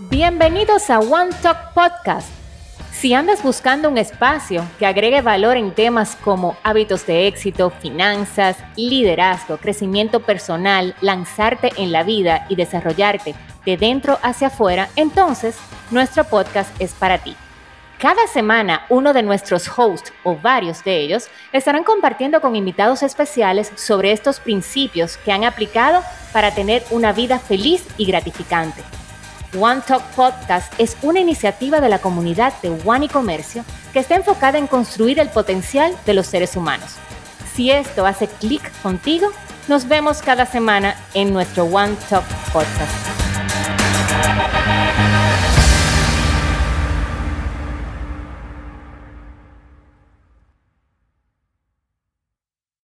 Bienvenidos a One Talk Podcast. Si andas buscando un espacio que agregue valor en temas como hábitos de éxito, finanzas, liderazgo, crecimiento personal, lanzarte en la vida y desarrollarte de dentro hacia afuera, entonces nuestro podcast es para ti. Cada semana uno de nuestros hosts o varios de ellos estarán compartiendo con invitados especiales sobre estos principios que han aplicado para tener una vida feliz y gratificante. One Talk Podcast es una iniciativa de la comunidad de One y Comercio que está enfocada en construir el potencial de los seres humanos. Si esto hace clic contigo, nos vemos cada semana en nuestro One Talk Podcast.